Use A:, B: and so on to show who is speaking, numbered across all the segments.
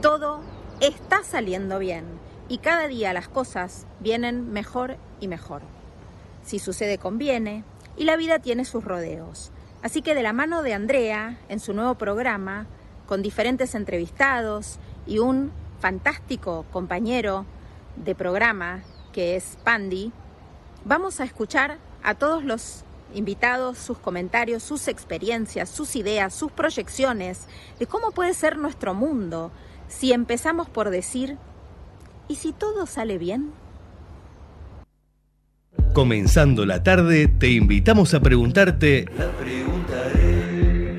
A: Todo está saliendo bien y cada día las cosas vienen mejor y mejor. Si sucede conviene y la vida tiene sus rodeos. Así que de la mano de Andrea, en su nuevo programa, con diferentes entrevistados y un fantástico compañero de programa que es Pandi, vamos a escuchar a todos los invitados sus comentarios, sus experiencias, sus ideas, sus proyecciones de cómo puede ser nuestro mundo si empezamos por decir, ¿y si todo sale bien?
B: Comenzando la tarde, te invitamos a preguntarte,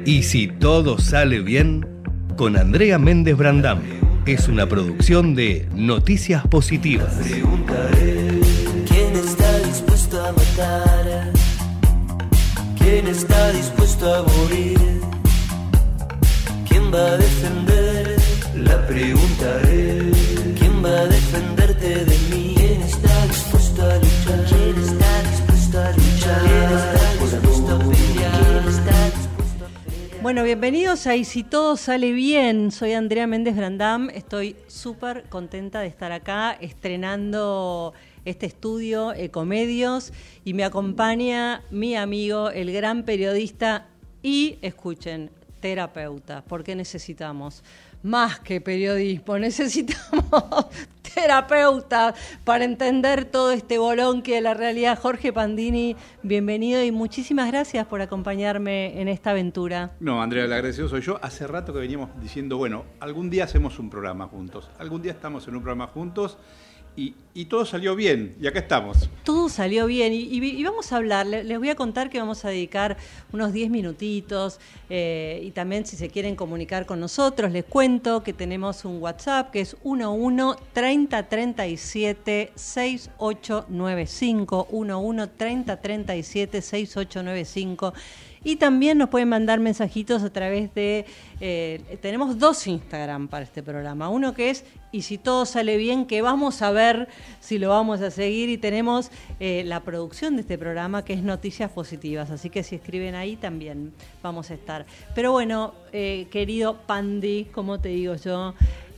B: ¿y si todo sale bien? Con Andrea Méndez Brandam. Es una producción de Noticias Positivas.
C: ¿Quién está dispuesto a matar? ¿Quién está dispuesto a morir? ¿Quién va a defender? La pregunta es ¿Quién va a defenderte de mí? ¿Quién está dispuesto a luchar? ¿Quién está dispuesto a luchar? ¿Quién está dispuesto a pelear? ¿Quién está dispuesto a pelear?
D: Bueno, bienvenidos a Y si todo sale bien, soy Andrea Méndez Brandam, estoy súper contenta de estar acá estrenando este estudio Ecomedios y me acompaña mi amigo, el gran periodista y, escuchen, terapeuta, porque necesitamos más que periodismo, necesitamos terapeuta para entender todo este bolonque de la realidad. Jorge Pandini, bienvenido y muchísimas gracias por acompañarme en esta aventura.
E: No, Andrea, el agradecido soy yo. Hace rato que veníamos diciendo, bueno, algún día hacemos un programa juntos, algún día estamos en un programa juntos y, y todo salió bien y acá estamos.
D: Todo salió bien y, y- y vamos a hablar, le- les voy a contar que vamos a dedicar unos 10 minutitos eh, y también si se quieren comunicar con nosotros, les cuento que tenemos un WhatsApp que es 11 30 37 6895, 11 30 37 6895. Y también nos pueden mandar mensajitos a través de... eh, tenemos dos Instagram para este programa. Uno que es, y si todo sale bien, que vamos a ver si lo vamos a seguir. Y tenemos eh, la producción de este programa, que es Noticias Positivas. Así que si escriben ahí también vamos a estar. Pero bueno, eh, querido Pandi, como te digo yo,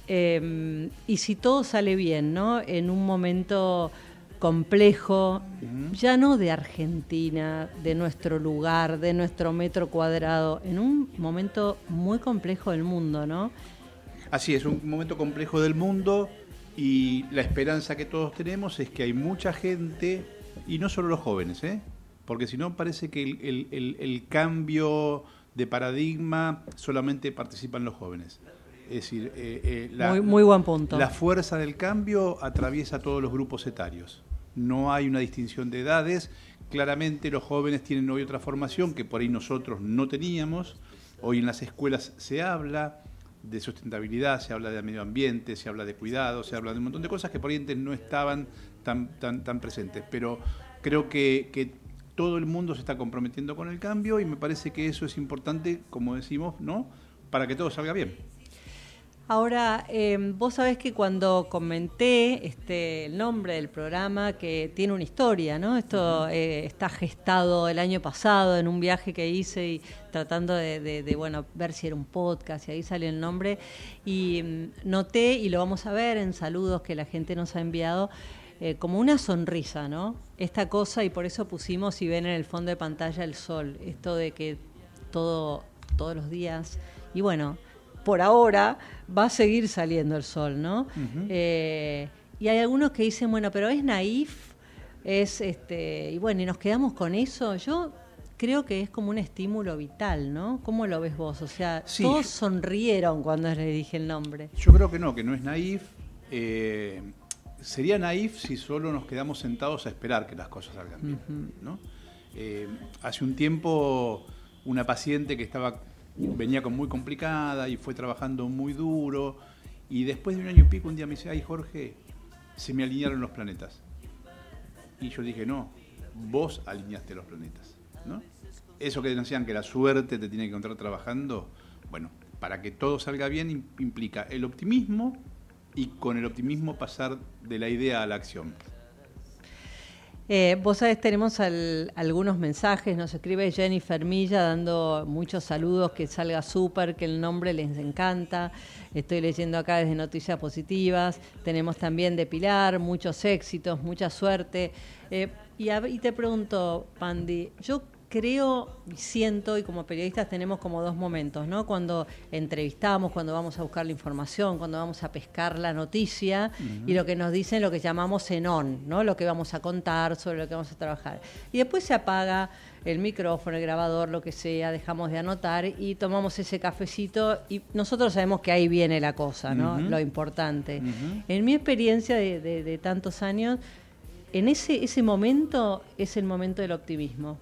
D: eh, y si todo sale bien, ¿no? En un momento complejo, ya no de Argentina, de nuestro lugar, de nuestro metro cuadrado, en un momento muy complejo del mundo, ¿no?
E: Así es, un momento complejo del mundo y la esperanza que todos tenemos es que hay mucha gente, y no solo los jóvenes, ¿eh? porque si no parece que el, el- el- el cambio de paradigma solamente participan los jóvenes. Es decir, eh, eh, la,
D: Muy- muy buen punto.
E: La fuerza del cambio atraviesa todos los grupos etarios. No hay una distinción de edades. Claramente los jóvenes tienen hoy otra formación que por ahí nosotros no teníamos. Hoy en las escuelas se habla de sustentabilidad, se habla de medio ambiente, se habla de cuidado, se habla de un montón de cosas que por ahí antes no estaban tan, tan, tan presentes. Pero creo que, que todo el mundo se está comprometiendo con el cambio y me parece que eso es importante, como decimos, ¿no? Para que todo salga bien.
D: Ahora, eh, vos sabés que cuando comenté este, el nombre del programa, que tiene una historia, ¿no? Esto eh, está gestado el año pasado en un viaje que hice y tratando de, de- de, bueno, ver si era un podcast y ahí salió el nombre. Y mm, noté, y lo vamos a ver en saludos que la gente nos ha enviado, eh, como una sonrisa, ¿no? Esta cosa, y por eso pusimos, si ven en el fondo de pantalla, el sol. Esto de que todo, todos los días. Y bueno, por ahora va a seguir saliendo el sol, ¿no? Eh, y hay algunos que dicen, bueno, pero es naif, es este, y bueno, y nos quedamos con eso. Yo creo que es como un estímulo vital, ¿no? ¿Cómo lo ves vos? O sea,
E: Sí,
D: todos sonrieron cuando le dije el nombre.
E: Yo creo que no, que no es naif. Eh, sería naif si solo nos quedamos sentados a esperar que las cosas salgan bien. ¿no? Eh, hace un tiempo, una paciente que estaba venía con muy complicada y fue trabajando muy duro. Y después de un año y pico, un día me dice: Ay, Jorge, se me alinearon los planetas. Y yo dije: No, vos alineaste los planetas. ¿no? Eso que decían que la suerte te tiene que encontrar trabajando, bueno, para que todo salga bien im- implica el optimismo y con el optimismo pasar de la idea a la acción.
D: Eh, vos sabés, tenemos al- algunos mensajes, nos escribe Jennifer Milla dando muchos saludos, que salga súper, que el nombre les encanta. Estoy leyendo acá desde Noticias Positivas. Tenemos también de Pilar, muchos éxitos, mucha suerte. Eh, y, a- y te pregunto, Pandi, yo creo y siento, y como periodistas tenemos como dos momentos, ¿no? Cuando entrevistamos, cuando vamos a buscar la información, cuando vamos a pescar la noticia y lo que nos dicen lo que llamamos en on, ¿no? Lo que vamos a contar, sobre lo que vamos a trabajar. Y después se apaga el micrófono, el grabador, lo que sea, dejamos de anotar y tomamos ese cafecito y nosotros sabemos que ahí viene la cosa, ¿no? Lo importante. En mi experiencia de, de- de tantos años, en ese, ese momento es el momento del optimismo.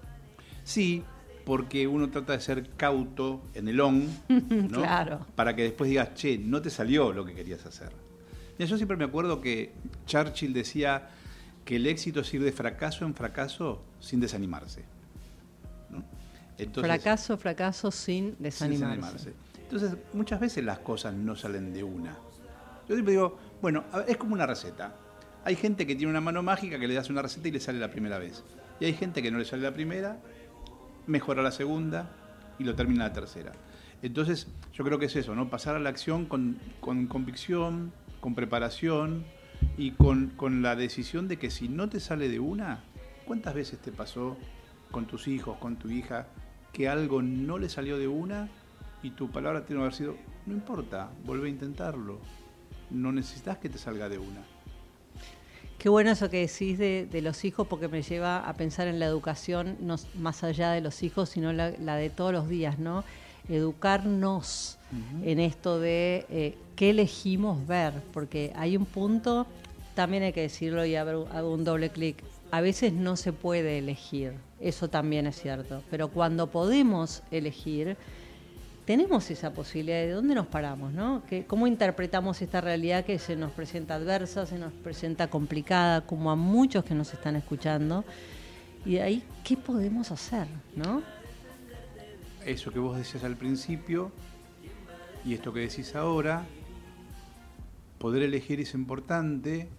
E: Sí, porque uno trata de ser cauto en el on, ¿no?
D: Claro.
E: Para que después digas, che, no te salió lo que querías hacer. Mira, yo siempre me acuerdo que Churchill decía que el éxito es ir de fracaso en fracaso sin desanimarse. ¿no? Entonces,
D: fracaso, fracaso sin
E: sin
D: desanimarse.
E: Entonces, muchas veces las cosas no salen de una. Yo siempre digo, bueno, es como una receta. Hay gente que tiene una mano mágica que le das una receta y le sale la primera vez. Y hay gente que no le sale la primera, mejora la segunda y lo termina la tercera. Entonces, yo creo que es eso, ¿no? Pasar a la acción con, con convicción, con preparación y con, con la decisión de que si no te sale de una, ¿cuántas veces te pasó con tus hijos, con tu hija, que algo no le salió de una y tu palabra tiene que haber sido, no importa, vuelve a intentarlo. No necesitas que te salga de una.
D: Qué bueno eso que decís de, de los hijos, porque me lleva a pensar en la educación, no más allá de los hijos, sino la, la de todos los días, ¿no? Educarnos en esto de eh, qué elegimos ver, porque hay un punto, también hay que decirlo y hago hago un doble clic, a veces no se puede elegir, eso también es cierto, pero cuando podemos elegir, tenemos esa posibilidad de dónde nos paramos, ¿no? ¿Cómo interpretamos esta realidad que se nos presenta adversa, se nos presenta complicada, como a muchos que nos están escuchando? Y de ahí, ¿qué podemos hacer, no?
E: Eso que vos decías al principio y esto que decís ahora, poder elegir es importante,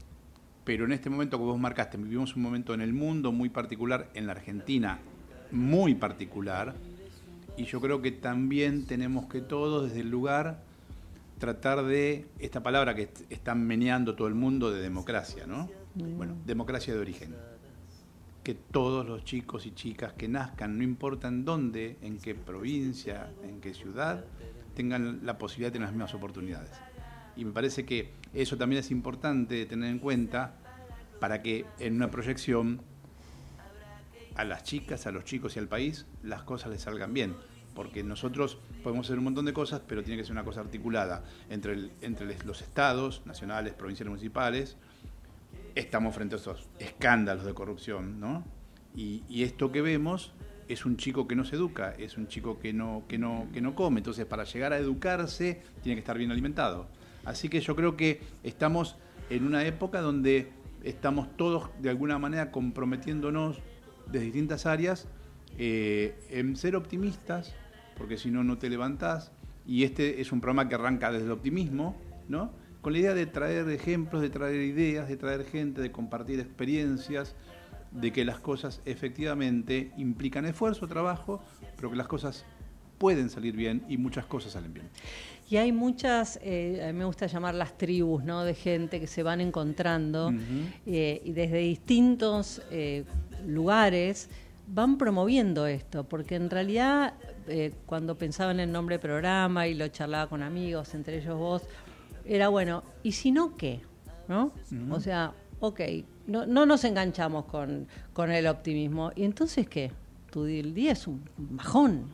E: pero en este momento que vos marcaste, vivimos un momento en el mundo muy particular, en la Argentina muy particular, y yo creo que también tenemos que todos desde el lugar tratar de esta palabra que est- están meneando todo el mundo de democracia, ¿no? Bueno, democracia de origen. Que todos los chicos y chicas que nazcan, no importa en dónde, en qué provincia, en qué ciudad, tengan la posibilidad de tener las mismas oportunidades. Y me parece que eso también es importante tener en cuenta para que en una proyección a las chicas, a los chicos y al país las cosas les salgan bien. Porque nosotros podemos hacer un montón de cosas, pero tiene que ser una cosa articulada entre, el- entre los estados, nacionales, provinciales, municipales. Estamos frente a esos escándalos de corrupción, ¿no? Y, esto que vemos es un chico que no se educa, es un chico que no, que, no, que no come. Entonces, para llegar a educarse, tiene que estar bien alimentado. Así que yo creo que estamos en una época donde estamos todos de alguna manera comprometiéndonos de distintas áreas eh, en ser optimistas, porque si no, no te levantás. Y este es un programa que arranca desde el optimismo, ¿no? Con la idea de traer ejemplos, de traer ideas, de traer gente, de compartir experiencias, de que las cosas efectivamente implican esfuerzo, trabajo, pero que las cosas pueden salir bien y muchas cosas salen bien.
D: Y hay muchas, eh, a mí me gusta llamarlas tribus, ¿no? De gente que se van encontrando eh, y desde distintos eh, lugares van promoviendo esto, porque en realidad eh, cuando pensaba en el nombre del programa y lo charlaba con amigos, entre ellos vos, era bueno, ¿y si no qué? ¿No? O sea, ok, no, no nos enganchamos con, con el optimismo. ¿Y entonces qué? Tu el día es un bajón.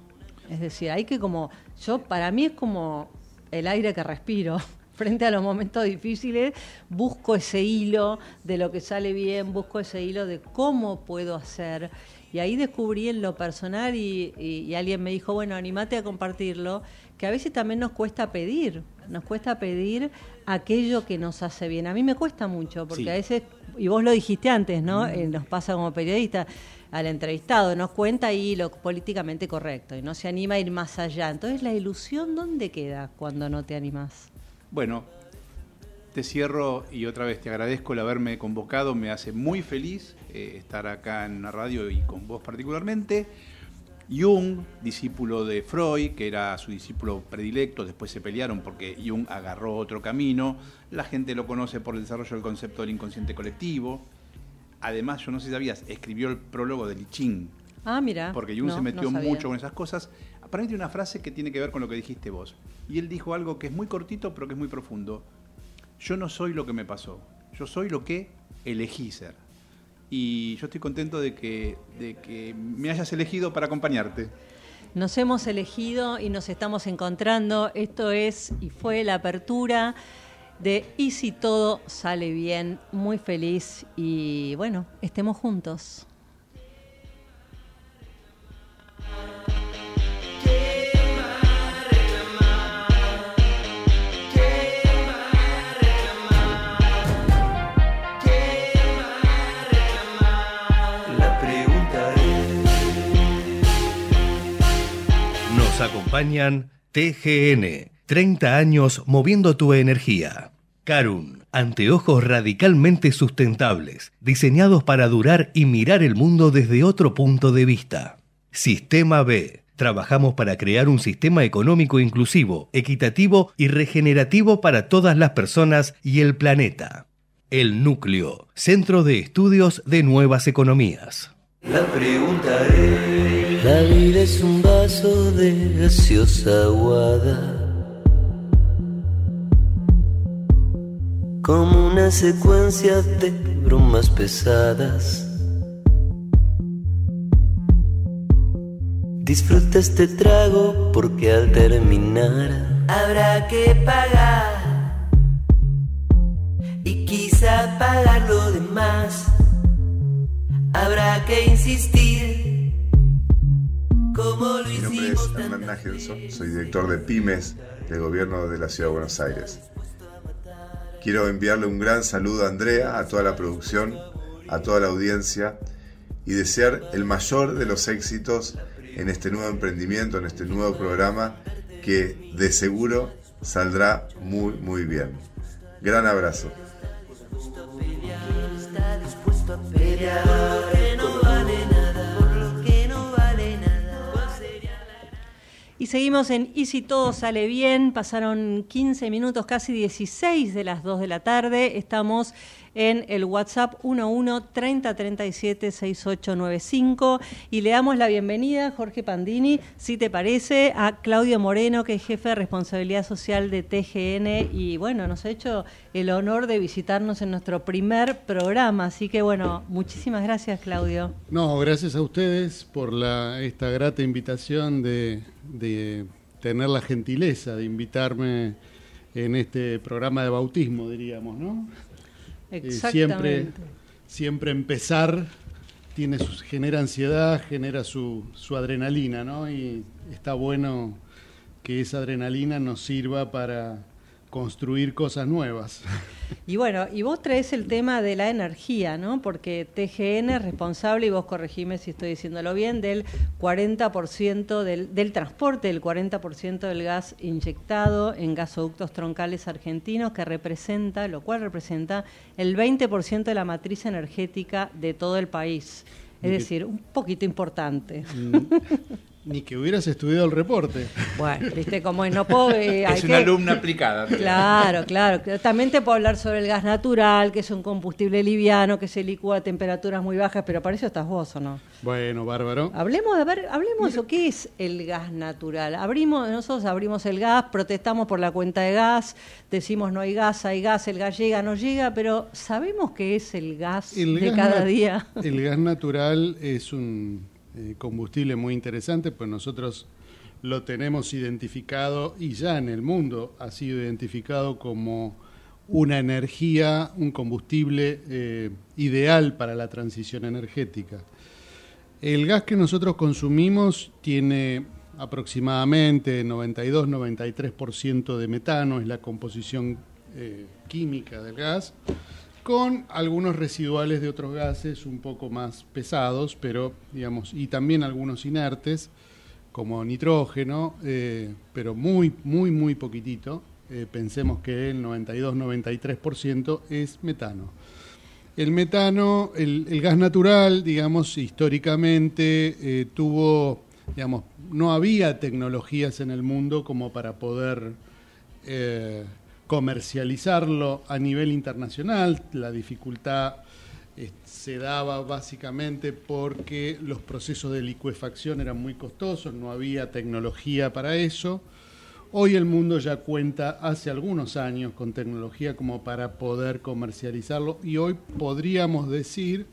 D: Es decir, hay que como, yo para mí es como el aire que respiro. Frente a los momentos difíciles, busco ese hilo de lo que sale bien, busco ese hilo de cómo puedo hacer. Y ahí descubrí en lo personal y, y- y alguien me dijo, bueno, animate a compartirlo, que a veces también nos cuesta pedir, nos cuesta pedir aquello que nos hace bien. A mí me cuesta mucho, porque
E: Sí.
D: a veces, y vos lo dijiste antes, ¿no? Eh, nos pasa como periodista, al entrevistado nos cuenta ahí lo políticamente correcto y no se anima a ir más allá. Entonces, ¿la ilusión dónde queda cuando no te animás?
E: Bueno, te cierro y otra vez te agradezco el haberme convocado, me hace muy feliz eh, estar acá en la radio y con vos particularmente. Jung, discípulo de Freud, que era su discípulo predilecto, después se pelearon porque Jung agarró otro camino. La gente lo conoce por el desarrollo del concepto del inconsciente colectivo. Además, yo no sé si sabías, escribió el prólogo de I Ching.
D: Ah, mira.
E: Porque Jung
D: No,
E: se metió
D: no
E: mucho con esas cosas. Para mí tiene una frase que tiene que ver con lo que dijiste vos. Y él dijo algo que es muy cortito, pero que es muy profundo. Yo no soy lo que me pasó. Yo soy lo que elegí ser. Y yo estoy contento de que, de que me hayas elegido para acompañarte.
D: Nos hemos elegido y nos estamos encontrando. Esto es y fue la apertura de Y si todo sale bien. Muy feliz y bueno, estemos juntos.
B: Acompañan TGN, 30 años moviendo tu energía. Karun, anteojos radicalmente sustentables, diseñados para durar y mirar el mundo desde otro punto de vista. Sistema B. Trabajamos para crear un sistema económico inclusivo, equitativo y regenerativo para todas las personas y el planeta. El Núcleo, Centro de Estudios de Nuevas Economías.
C: La pregunta es. La vida es un vaso de gaseosa aguada. Como una secuencia de bromas pesadas. Disfruta este trago porque al terminar habrá que pagar. Y quizá pagar lo demás. Habrá que insistir. Como lo
F: Mi nombre es Hernán Nagelson, soy director de Pymes del gobierno de la Ciudad de Buenos Aires. Quiero enviarle un gran saludo a Andrea, a toda la producción, a toda la audiencia y desear el mayor de los éxitos en este nuevo emprendimiento, en este nuevo programa que de seguro saldrá muy muy bien. Gran abrazo.
C: Está dispuesto
D: Y seguimos en Y si todo sale bien, pasaron 15 minutos, casi 16 de las 2 de la tarde. Estamos en el WhatsApp 11 30 37 6895 y le damos la bienvenida, Jorge Pandini, si te parece, a Claudio Moreno, que es jefe de responsabilidad social de TGN y bueno, nos ha hecho el honor de visitarnos en nuestro primer programa. Así que bueno, muchísimas gracias, Claudio.
G: No, gracias a ustedes por esta grata invitación de, de tener la gentileza de invitarme en este programa de bautismo, diríamos, ¿no? Eh,
D: Exactamente.
G: siempre, siempre empezar tiene su- genera ansiedad, genera su, su adrenalina, ¿no? Y está bueno que esa adrenalina nos sirva para construir cosas nuevas.
D: Y bueno, y vos traes el tema de la energía, ¿no? Porque TGN es responsable, y vos corregime si estoy diciéndolo bien, del 40% del, del transporte, del 40% del gas inyectado en gasoductos troncales argentinos, que representa, lo cual representa el 20% de la matriz energética de todo el país. Es decir, un poquito importante.
G: Ni que hubieras estudiado el reporte.
D: Bueno, viste cómo es, no puedo... eh, hay
E: Es una
D: que-
E: alumna aplicada.
D: Claro, claro. También te puedo hablar sobre el gas natural, que es un combustible liviano, que se licúa a temperaturas muy bajas, pero para eso estás vos, ¿o no?
G: Bueno, bárbaro.
D: Hablemos de ver, hablemos de ¿qué es el gas natural? Abrimos, nosotros abrimos el gas, protestamos por la cuenta de gas, decimos no hay gas, hay gas, el gas llega, no llega, pero ¿sabemos qué es el gas
G: El
D: de
G: gas
D: cada día?
G: El gas natural es un eh, combustible muy interesante, pues nosotros lo tenemos identificado y ya en el mundo ha sido identificado como una energía, un combustible eh, ideal para la transición energética. El gas que nosotros consumimos tiene aproximadamente 92-93% de metano, es la composición eh, química del gas, con algunos residuales de otros gases un poco más pesados, pero digamos, y también algunos inertes, como nitrógeno, eh, pero muy, muy, muy poquitito. eh, pensemos que el 92-93% es metano. El metano, el, gas natural, digamos, históricamente eh, tuvo, digamos, no había tecnologías en el mundo como para poder comercializarlo a nivel internacional. La dificultad se daba básicamente porque los procesos de licuefacción eran muy costosos, no había tecnología para eso. Hoy el mundo ya cuenta hace algunos años con tecnología como para poder comercializarlo y hoy podríamos decir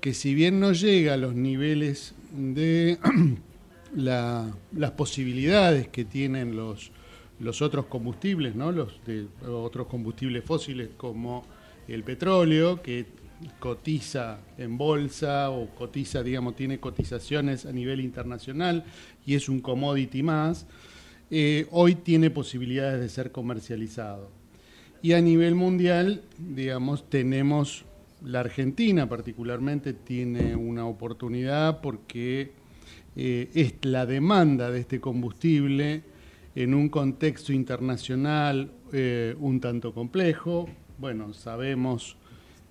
G: que si bien no llega a los niveles de las posibilidades que tienen los, los otros combustibles, ¿no? los de, otros combustibles fósiles como el petróleo, que cotiza en bolsa o cotiza, digamos, tiene cotizaciones a nivel internacional y es un commodity más, eh, hoy tiene posibilidades de ser comercializado. Y a nivel mundial, digamos, tenemos, la Argentina particularmente tiene una oportunidad porque eh, es la demanda de este combustible en un contexto internacional eh, un tanto complejo. Bueno, sabemos,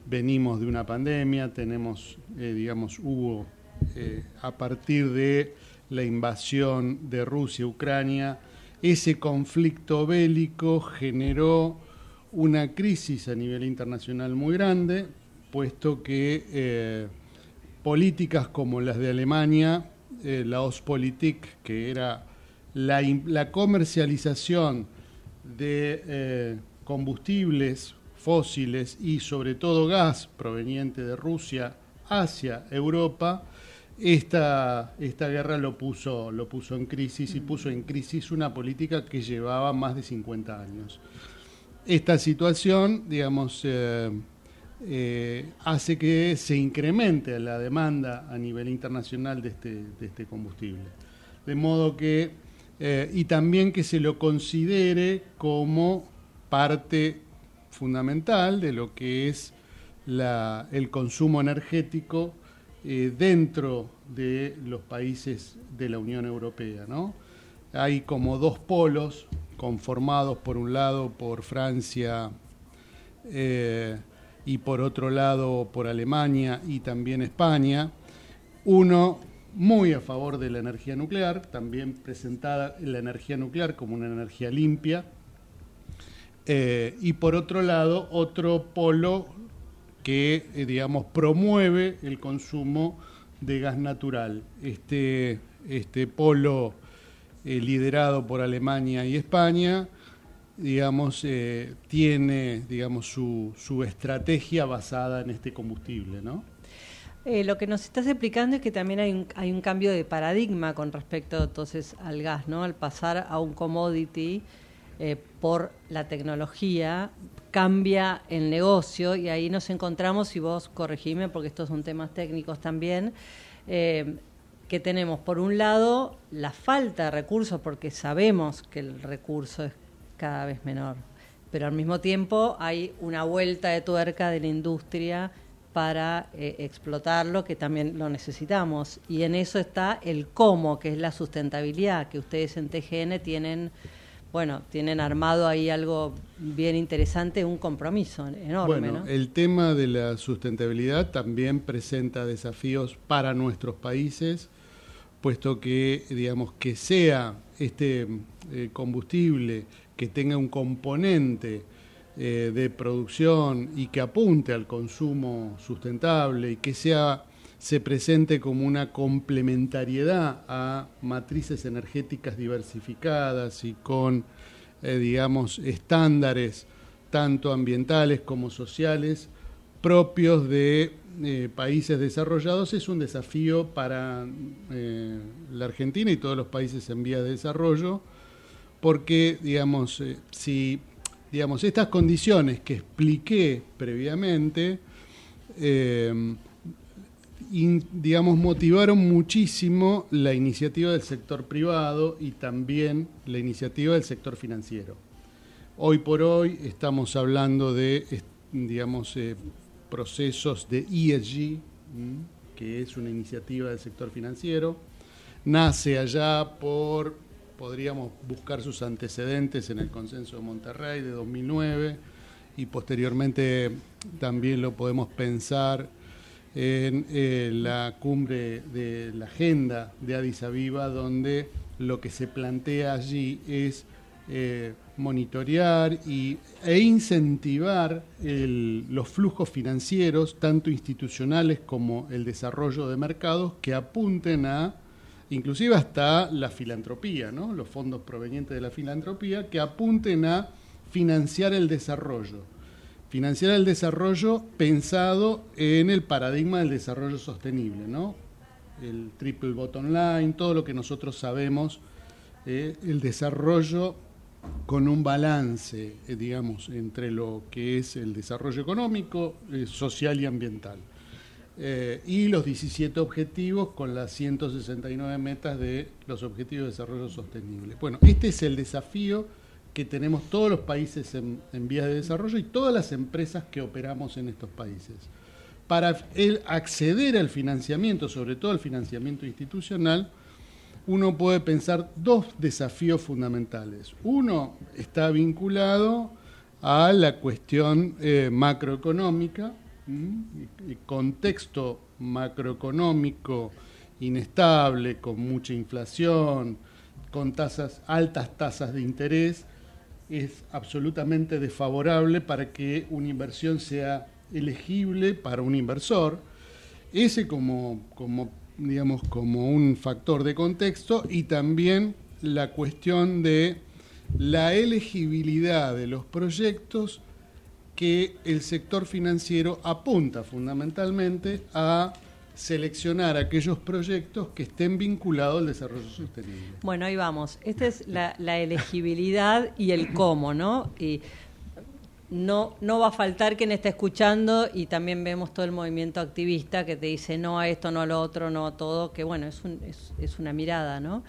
G: venimos de una pandemia, tenemos, digamos, hubo a partir de la invasión de Rusia, Ucrania, ese conflicto bélico generó una crisis a nivel internacional muy grande, puesto que eh, políticas como las de Alemania, eh, la Ostpolitik, que era la, comercialización de eh, combustibles fósiles y sobre todo gas proveniente de Rusia hacia Europa, esta, esta guerra lo puso, lo puso en crisis y puso en crisis una política que llevaba más de 50 años. Esta situación, digamos, eh, eh, hace que se incremente la demanda a nivel internacional de este, de este combustible. De modo que, eh, y también que se lo considere como parte fundamental de lo que es el consumo energético eh, dentro de los países de la Unión Europea. ¿no? Hay como dos polos conformados por un lado por Francia eh, y por otro lado por Alemania y también España. Uno muy a favor de la energía nuclear, también presentada la energía nuclear como una energía limpia. Eh, y por otro lado, otro polo que, eh, digamos, promueve el consumo de gas natural. Este, este polo eh, liderado por Alemania y España, digamos, tiene, digamos, su, su, estrategia basada en este combustible, ¿no?
D: Lo que nos estás explicando es que también hay un, hay un cambio de paradigma con respecto entonces al gas, ¿no? Al pasar a un commodity por la tecnología, cambia el negocio y ahí nos encontramos, y vos corregime porque estos son temas técnicos también, eh, que tenemos por un lado la falta de recursos porque sabemos que el recurso es cada vez menor, pero al mismo tiempo hay una vuelta de tuerca de la industria para eh, explotarlo, que también lo necesitamos. Y en eso está el cómo, que es la sustentabilidad, que ustedes en TGN tienen bueno, tienen armado ahí algo bien interesante, un compromiso enorme.
G: Bueno, el tema de la sustentabilidad también presenta desafíos para nuestros países, puesto que, digamos, que sea este eh, combustible que tenga un componente eh, de producción y que apunte al consumo sustentable y que sea se presente como una complementariedad a matrices energéticas diversificadas y con, eh, digamos, estándares tanto ambientales como sociales propios de eh, países desarrollados es un desafío para la Argentina y todos los países en vía de desarrollo, porque, digamos, si digamos, estas condiciones que expliqué previamente, digamos, motivaron muchísimo la iniciativa del sector privado y también la iniciativa del sector financiero. Hoy por hoy estamos hablando de, digamos, eh, procesos de ESG, que es una iniciativa del sector financiero. Nace allá por podríamos buscar sus antecedentes en el consenso de Monterrey de 2009 y posteriormente también lo podemos pensar en eh, la cumbre de la agenda de Addis Abeba, donde lo que se plantea allí es eh, monitorear y, e incentivar los flujos financieros, tanto institucionales como el desarrollo de mercados, que apunten a, inclusive hasta la filantropía, los fondos provenientes de la filantropía, que apunten a financiar el desarrollo. Financiar el desarrollo pensado en el paradigma del desarrollo sostenible. El triple bottom line, todo lo que nosotros sabemos, eh, el desarrollo con un balance, eh, digamos, entre lo que es el desarrollo económico, eh, social y ambiental. Eh, y los 17 objetivos con las 169 metas de los Objetivos de Desarrollo Sostenible. Bueno, este es el desafío que tenemos todos los países en, vías de desarrollo y todas las empresas que operamos en estos países. Para el acceder al financiamiento, sobre todo al financiamiento institucional, uno puede pensar dos desafíos fundamentales. Uno está vinculado a la cuestión eh, macroeconómica, contexto macroeconómico inestable, con mucha inflación, con tasas, altas tasas de interés, es absolutamente desfavorable para que una inversión sea elegible para un inversor. Ese como, como digamos, como un factor de contexto y también la cuestión de la elegibilidad de los proyectos que el sector financiero apunta fundamentalmente a seleccionar aquellos proyectos que estén vinculados al desarrollo sostenible.
D: Bueno, ahí vamos. Esta es la, elegibilidad y el cómo, ¿no? Y no, no va a faltar quien está escuchando y también vemos todo el movimiento activista que te dice no a esto, no a lo otro, no a todo, que bueno, es, un, es, es una mirada, ¿no?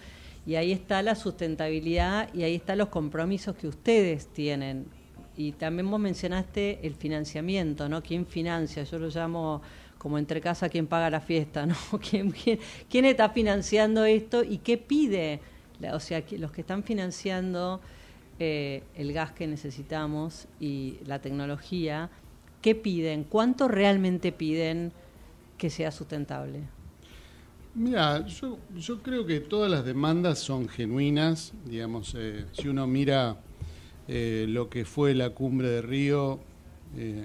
D: Y ahí está la sustentabilidad y ahí están los compromisos que ustedes tienen. Y también vos mencionaste el financiamiento, ¿no? ¿Quién financia? Yo lo llamo como entre casa quién paga la fiesta, ¿no? ¿Quién, quién, está financiando esto y qué pide? O sea, los que están financiando eh, el gas que necesitamos y la tecnología, ¿qué piden? ¿Cuánto realmente piden que sea sustentable?
G: Mira, yo, yo creo que todas las demandas son genuinas. Digamos, eh, si uno mira eh, lo que fue la cumbre de Río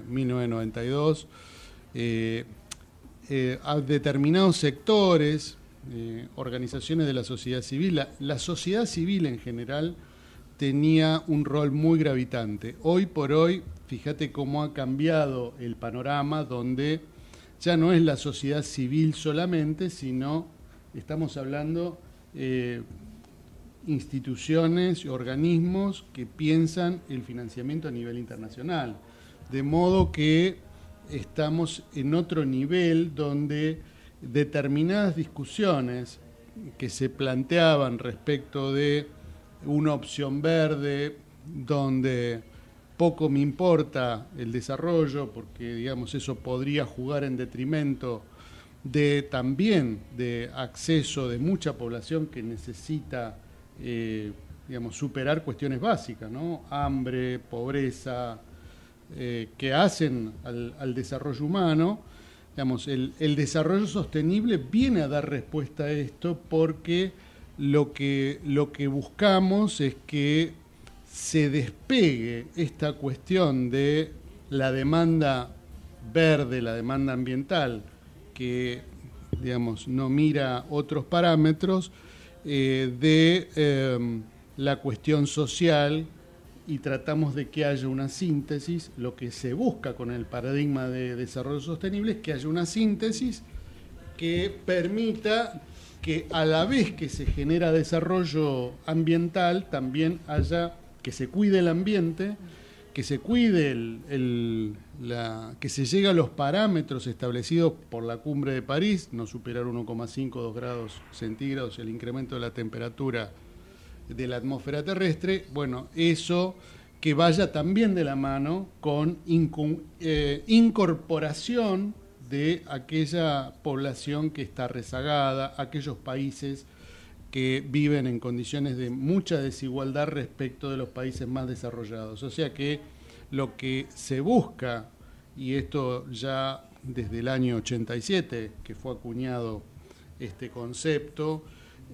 G: 1992, a determinados sectores, organizaciones de la sociedad civil, la sociedad civil en general, tenía un rol muy gravitante. Hoy por hoy, fíjate cómo ha cambiado el panorama donde ya no es la sociedad civil solamente, sino estamos hablando eh, instituciones y organismos que piensan el financiamiento a nivel internacional. De modo que estamos en otro nivel donde determinadas discusiones que se planteaban respecto de una opción verde donde poco me importa el desarrollo porque digamos eso podría jugar en detrimento de también de acceso de mucha población que necesita eh, digamos superar cuestiones básicas no hambre pobreza eh, que hacen al, desarrollo humano. Digamos el, el desarrollo sostenible viene a dar respuesta a esto porque lo que, lo que buscamos es que se despegue esta cuestión de la demanda verde, la demanda ambiental, que digamos, no mira otros parámetros, eh, de em, la cuestión social y tratamos de que haya una síntesis. Lo que se busca con el paradigma de desarrollo sostenible es que haya una síntesis que permita que a la vez que se genera desarrollo ambiental, también haya que se cuide el ambiente, que se cuide el, la, que se llegue a los parámetros establecidos por la cumbre de París, no superar 1,5 2 grados centígrados el incremento de la temperatura de la atmósfera terrestre, bueno, eso que vaya también de la mano con eh, incorporación de aquella población que está rezagada, aquellos países que viven en condiciones de mucha desigualdad respecto de los países más desarrollados. O sea que lo que se busca, y esto ya desde el año 87, que fue acuñado este concepto,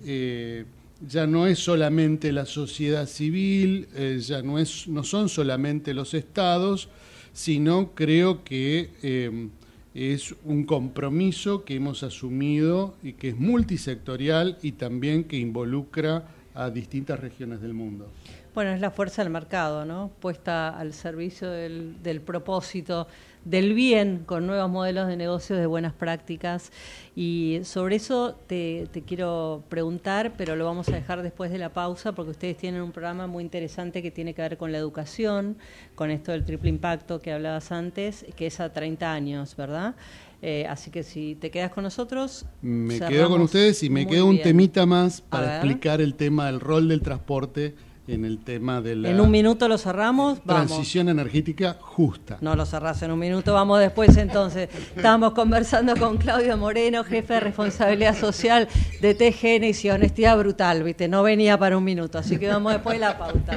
G: eh, ya no es solamente la sociedad civil, eh, ya no, es, no son solamente los estados, sino creo que eh, es un compromiso que hemos asumido y que es multisectorial y también que involucra a distintas regiones del mundo.
D: Bueno, es la fuerza del mercado, ¿no? Puesta al servicio del, del propósito del bien con nuevos modelos de negocios de buenas prácticas. Y sobre eso te, quiero preguntar, pero lo vamos a dejar después de la pausa, porque ustedes tienen un programa muy interesante que tiene que ver con la educación, con esto del triple impacto que hablabas antes, que es a 30 años, ¿verdad? Eh, así que si te quedas con nosotros.
G: Me quedo con ustedes y me quedo un temita más para explicar el tema del rol del transporte en el tema de la...
D: En un minuto lo cerramos.
G: Transición energética justa.
D: No lo cerrás en un minuto, vamos después entonces. Estamos conversando con Claudio Moreno, jefe de responsabilidad social de TGN y honestidad brutal, ¿viste? No venía para un minuto, así que vamos después de la pauta.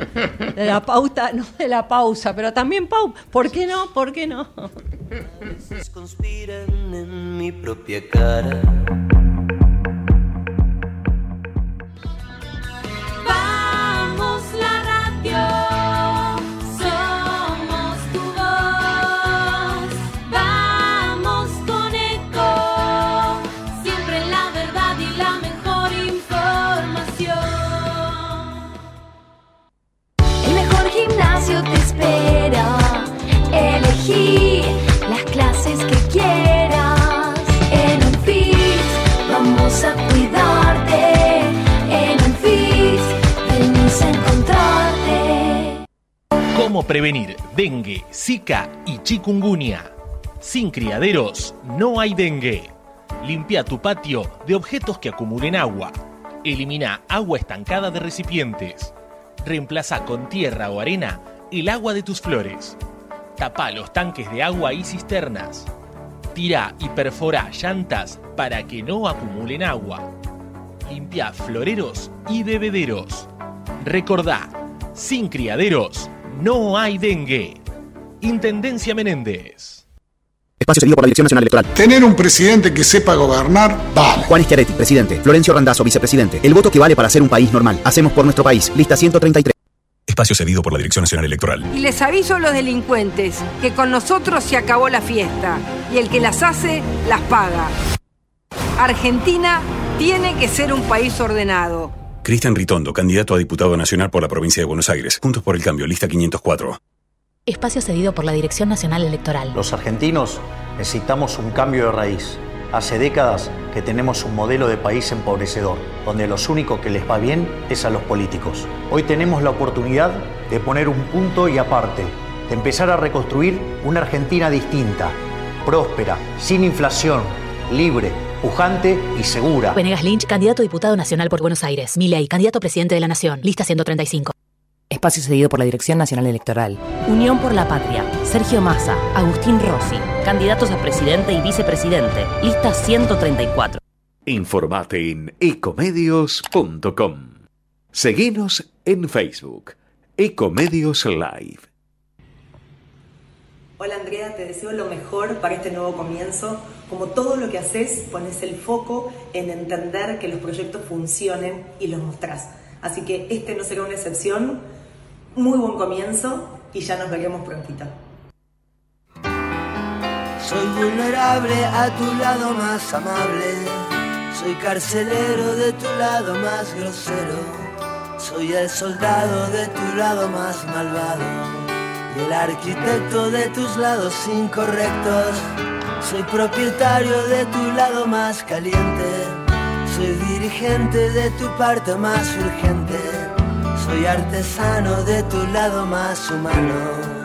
D: De la pauta, no de la pausa, pero también pau. ¿Por qué no? ¿Por qué no?
C: A veces conspiran en mi propia cara.
H: Gimnasio te espera, elegí las clases que quieras. En un fit vamos a cuidarte, en un fit venís a encontrarte.
I: ¿Cómo prevenir dengue, zika y chikungunya? Sin criaderos no hay dengue. Limpia tu patio de objetos que acumulen agua. Elimina agua estancada de recipientes. Reemplaza con tierra o arena el agua de tus flores. Tapa los tanques de agua y cisternas. Tira y perfora llantas para que no acumulen agua. Limpia floreros y bebederos. Recordá, sin criaderos no hay dengue. Intendencia Menéndez.
J: Espacio cedido por la Dirección Nacional Electoral.
K: Tener un presidente que sepa gobernar, vale.
J: Juan Schiaretti, presidente. Florencio Randazzo, vicepresidente. El voto que vale para ser un país normal. Hacemos por nuestro país. Lista 133.
L: Espacio cedido por la Dirección Nacional Electoral.
M: Y les aviso a los delincuentes que con nosotros se acabó la fiesta y el que las hace las paga. Argentina tiene que ser un país ordenado.
L: Cristian Ritondo, candidato a diputado nacional por la provincia de Buenos Aires. Juntos por el cambio, lista 504.
N: Espacio cedido por la Dirección Nacional Electoral.
O: Los argentinos necesitamos un cambio de raíz. Hace décadas que tenemos un modelo de país empobrecedor, donde los únicos que les va bien es a los políticos. Hoy tenemos la oportunidad de poner un punto y aparte, de empezar a reconstruir una Argentina distinta, próspera, sin inflación, libre, pujante y segura.
N: Venegas Lynch, candidato a diputado nacional por Buenos Aires. Milei, candidato a presidente de la Nación. Lista 135.
P: Espacio cedido por la Dirección Nacional Electoral. Unión por la Patria. Sergio Massa. Agustín Rossi. Candidatos a presidente y vicepresidente. Lista 134.
Q: Informate en ecomedios.com. Seguinos en Facebook. Ecomedios Live.
R: Hola Andrea, te deseo lo mejor para este nuevo comienzo. Como todo lo que haces, pones el foco en entender que los proyectos funcionen y los mostrás. Así que este no será una excepción. Muy buen comienzo y ya nos veremos prontito.
C: Soy vulnerable a tu lado más amable. Soy carcelero de tu lado más grosero. Soy el soldado de tu lado más malvado. Y el arquitecto de tus lados incorrectos. Soy propietario de tu lado más caliente. Soy dirigente de tu parte más urgente. Soy artesano de tu lado más humano.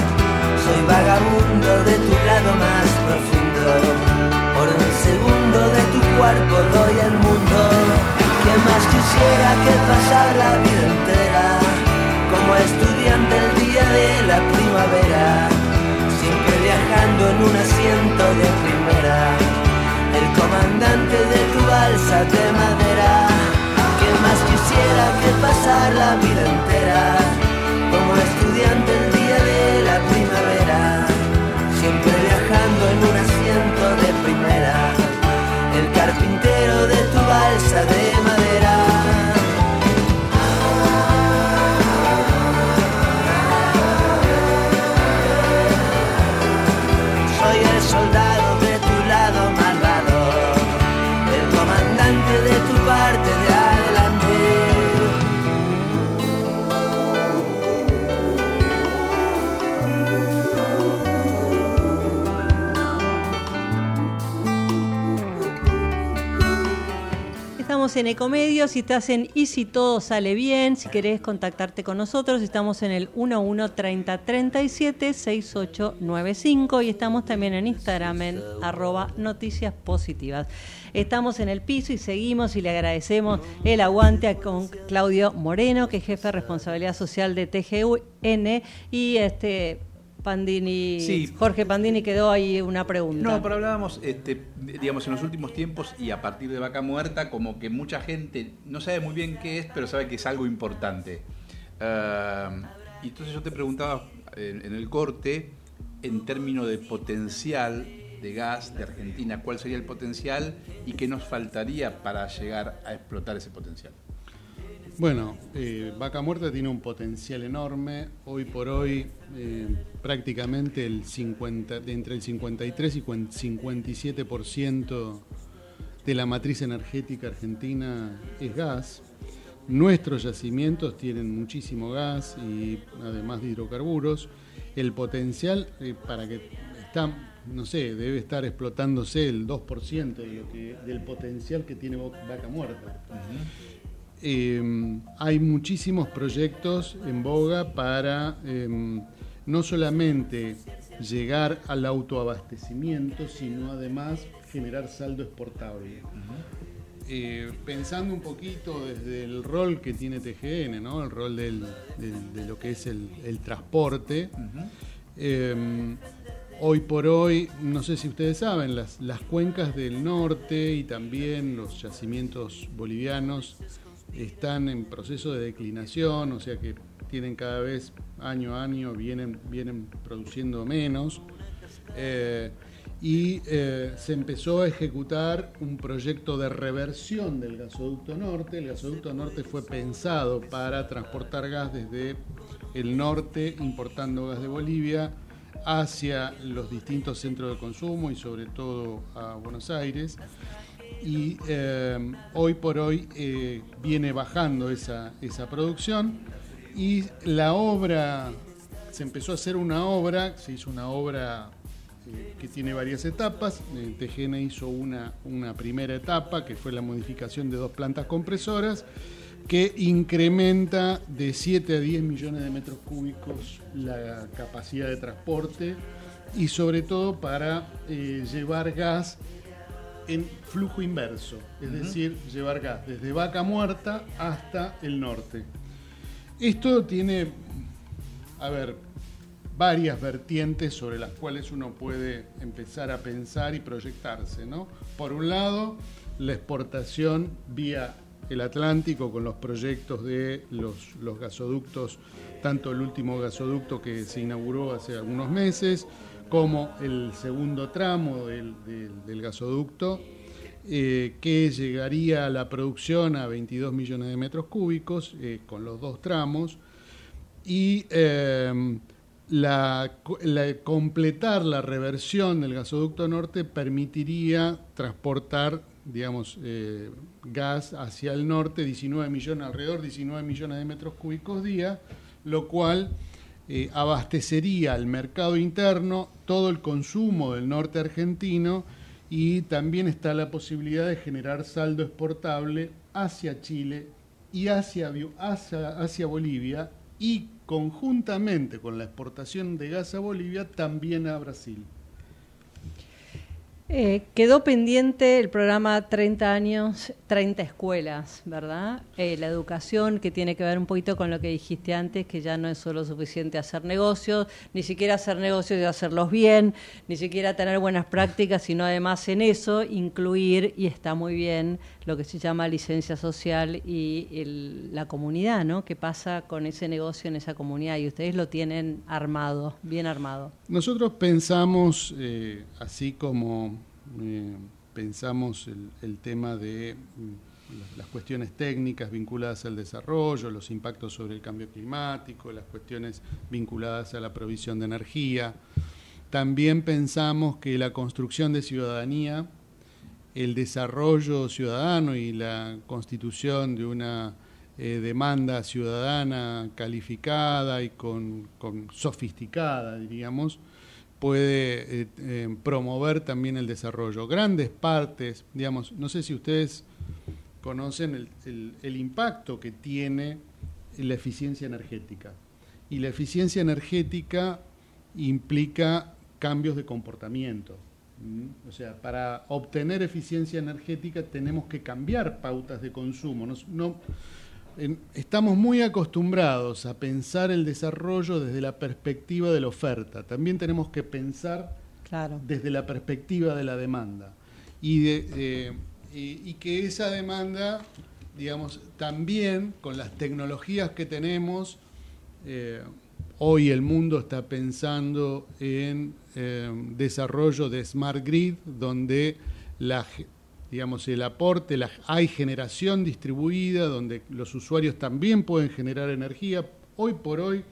C: soy vagabundo de tu lado más profundo. Por un segundo de tu cuerpo doy al mundo. Que más quisiera que pasar la vida entera como estudiante el día de la primavera. Siempre viajando en un asiento de primera. El comandante de tu balsa de madera. Que más quisiera que pasar la vida entera como estudiante el volando en una
D: en Ecomedios y estás en Y si todo sale bien. Si querés contactarte con nosotros, estamos en el 113037 6895 y estamos también en Instagram en arroba noticias positivas. Estamos en el piso y seguimos y le agradecemos el aguante a con Claudio Moreno, que es jefe de responsabilidad social de TGN y este Pandini,
E: Sí.
D: Jorge Pandini quedó ahí una pregunta.
E: No, pero hablábamos, este, digamos, en los últimos tiempos y a partir de Vaca Muerta, como que mucha gente no sabe muy bien qué es, pero sabe que es algo importante. Ah, y entonces yo te preguntaba en, en el corte, en términos de potencial de gas de Argentina, ¿cuál sería el potencial y qué nos faltaría para llegar a explotar ese potencial?
G: Bueno, eh, Vaca Muerta tiene un potencial enorme. Hoy por hoy, eh, prácticamente el 50, de entre el 53 y 57% de la matriz energética argentina es gas. Nuestros yacimientos tienen muchísimo gas y además de hidrocarburos. El potencial eh, para que está, no sé, debe estar explotándose el 2% de lo que, del potencial que tiene Vaca Muerta. Eh, hay muchísimos proyectos en boga para eh, no solamente llegar al autoabastecimiento, sino además generar saldo exportable. Eh, pensando un poquito desde el rol que tiene TGN, ¿no? el rol del- del- de lo que es el, el transporte, eh, hoy por hoy, no sé si ustedes saben, las, las cuencas del norte y también los yacimientos bolivianos están en proceso de declinación, o sea que tienen cada vez año a año, vienen, vienen produciendo menos. Eh, y eh, se empezó a ejecutar un proyecto de reversión del gasoducto norte. El gasoducto norte fue pensado para transportar gas desde el norte, importando gas de Bolivia, hacia los distintos centros de consumo y sobre todo a Buenos Aires. Y eh, hoy por hoy eh, viene bajando esa, esa producción y la obra, se empezó a hacer una obra, se hizo una obra eh, que tiene varias etapas. Eh, TGN hizo una, una primera etapa, que fue la modificación de dos plantas compresoras, que incrementa de 7 a 10 millones de metros cúbicos la capacidad de transporte y sobre todo para llevar gas en flujo inverso, es decir, llevar gas desde Vaca Muerta hasta el norte. Esto tiene, a ver, varias vertientes sobre las cuales uno puede empezar a pensar y proyectarse, ¿no? Por un lado, la exportación vía el Atlántico con los proyectos de los, los gasoductos, tanto el último gasoducto que se inauguró hace algunos meses, como el segundo tramo del, gasoducto, eh, que llegaría a la producción a 22 millones de metros cúbicos eh, con los dos tramos y co- la- completar la reversión del gasoducto norte permitiría transportar digamos eh, gas hacia el norte 19 millones alrededor de 19 millones de metros cúbicos día lo cual eh, abastecería al mercado interno todo el consumo del norte argentino y también está la posibilidad de generar saldo exportable hacia Chile y hacia, hacia, hacia Bolivia y conjuntamente con la exportación de gas a Bolivia también a Brasil.
D: Eh, quedó pendiente el programa 30 años, 30 escuelas, ¿verdad? Eh, la educación que tiene que ver un poquito con lo que dijiste antes, que ya no es solo suficiente hacer negocios, ni siquiera hacer negocios y hacerlos bien, ni siquiera tener buenas prácticas, sino además en eso incluir, y está muy bien, lo que se llama licencia social y el- la comunidad, ¿no? ¿Qué pasa con ese negocio en esa comunidad? Y ustedes lo tienen armado, bien armado.
G: Nosotros pensamos, eh, así como eh, pensamos el, el tema de mm, las- las cuestiones técnicas vinculadas al desarrollo, los impactos sobre el cambio climático, las cuestiones vinculadas a la provisión de energía. También pensamos que la construcción de ciudadanía, el desarrollo ciudadano y la constitución de una eh, demanda ciudadana calificada y con, sofisticada, diríamos, puede eh, eh, promover también el desarrollo. Grandes partes, digamos, no sé si ustedes conocen el impacto que tiene la eficiencia energética. Y la eficiencia energética implica cambios de comportamiento. ¿M? O sea, para obtener eficiencia energética tenemos que cambiar pautas de consumo. Nos- no- en- estamos muy acostumbrados a pensar el desarrollo desde la perspectiva de la oferta. También tenemos que pensar desde la perspectiva de la demanda. Y, de- de- y- y que esa demanda, digamos, también con las tecnologías que tenemos, eh, hoy el mundo está pensando en eh, desarrollo de smart grid, donde digamos, el aporte, la- hay generación distribuida, donde los usuarios también pueden generar energía. Hoy por hoy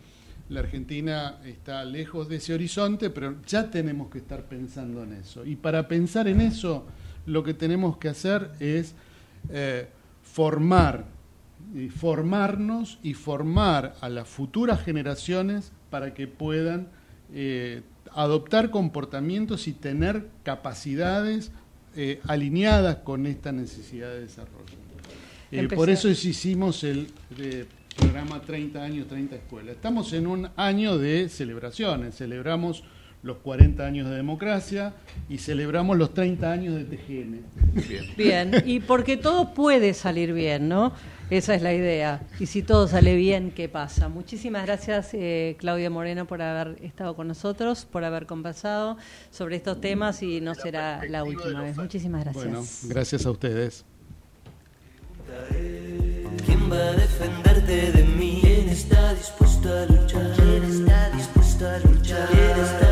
G: la Argentina está lejos de ese horizonte, pero ya tenemos que estar pensando en eso. Y para pensar en eso, lo que tenemos que hacer es eh, formar, formarnos y formar a las futuras generaciones para que puedan eh, adoptar comportamientos y tener capacidades eh, alineadas con esta necesidad de desarrollo. Eh, por eso hicimos el programa 30 años, 30 escuelas. Estamos en un año de celebraciones. Celebramos los 40 años de democracia y celebramos los 30 años de TGN.
D: Bien, y porque todo puede salir bien, ¿no? Esa es la idea. Y si todo sale bien, ¿qué pasa? Muchísimas gracias, eh, Claudia Moreno, por haber estado con nosotros, por haber conversado sobre estos temas y no será la última vez. Muchísimas gracias.
G: Bueno, gracias a ustedes.
S: ¿Quién va a defenderte de mí? ¿Quién está dispuesto a luchar? ¿Quién está dispuesto a luchar? ¿Quién está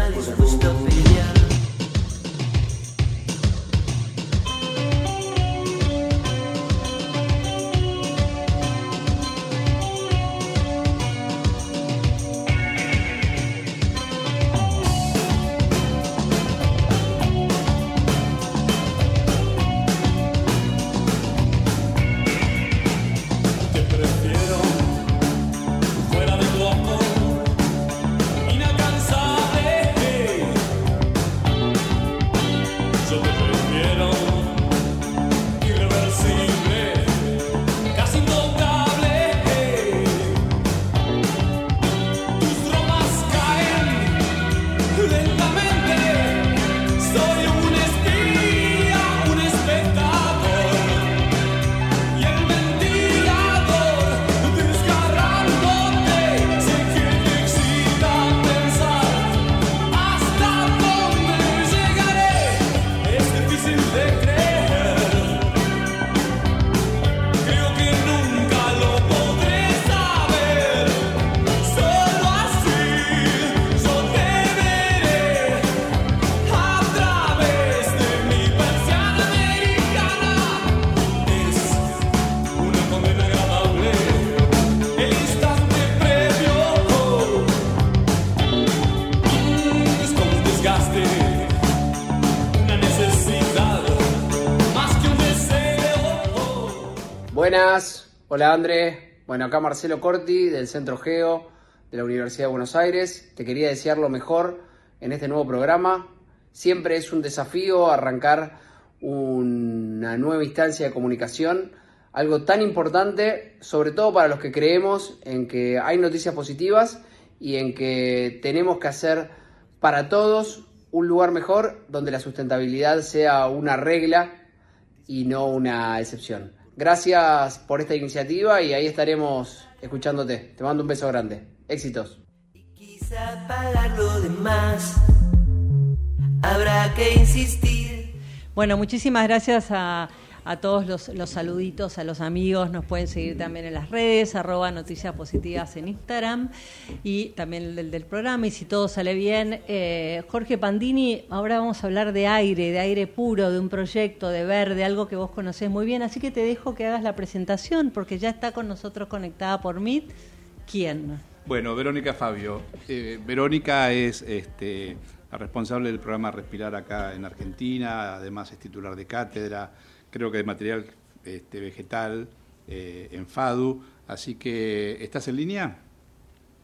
T: hola André. Bueno, acá Marcelo Corti del Centro Geo de la Universidad de Buenos Aires. Te quería desear lo mejor en este nuevo programa. Siempre es un desafío arrancar una nueva instancia de comunicación, algo tan importante, sobre todo para los que creemos en que hay noticias positivas y en que tenemos que hacer para todos un lugar mejor donde la sustentabilidad sea una regla y no una excepción. Gracias por esta iniciativa y ahí estaremos escuchándote. Te mando un beso grande. Éxitos.
S: Quizá pagar lo demás Habrá que insistir
D: Bueno, muchísimas gracias a, a todos los, los saluditos, a los amigos. Nos pueden seguir también en las redes, arroba noticias en Instagram y también el del, del programa. Y si todo sale bien, eh, Jorge Pandini, ahora vamos a hablar de aire, de aire puro, de un proyecto, de verde, algo que vos conocés muy bien. Así que te dejo que hagas la presentación porque ya está con nosotros conectada por Meet. ¿Quién?
E: Bueno, Verónica Fabio. Eh, Verónica es este, la responsable del programa Respirar acá en Argentina, además es titular de cátedra, creo que de material este, vegetal eh, en FADU. Así que, ¿estás en línea?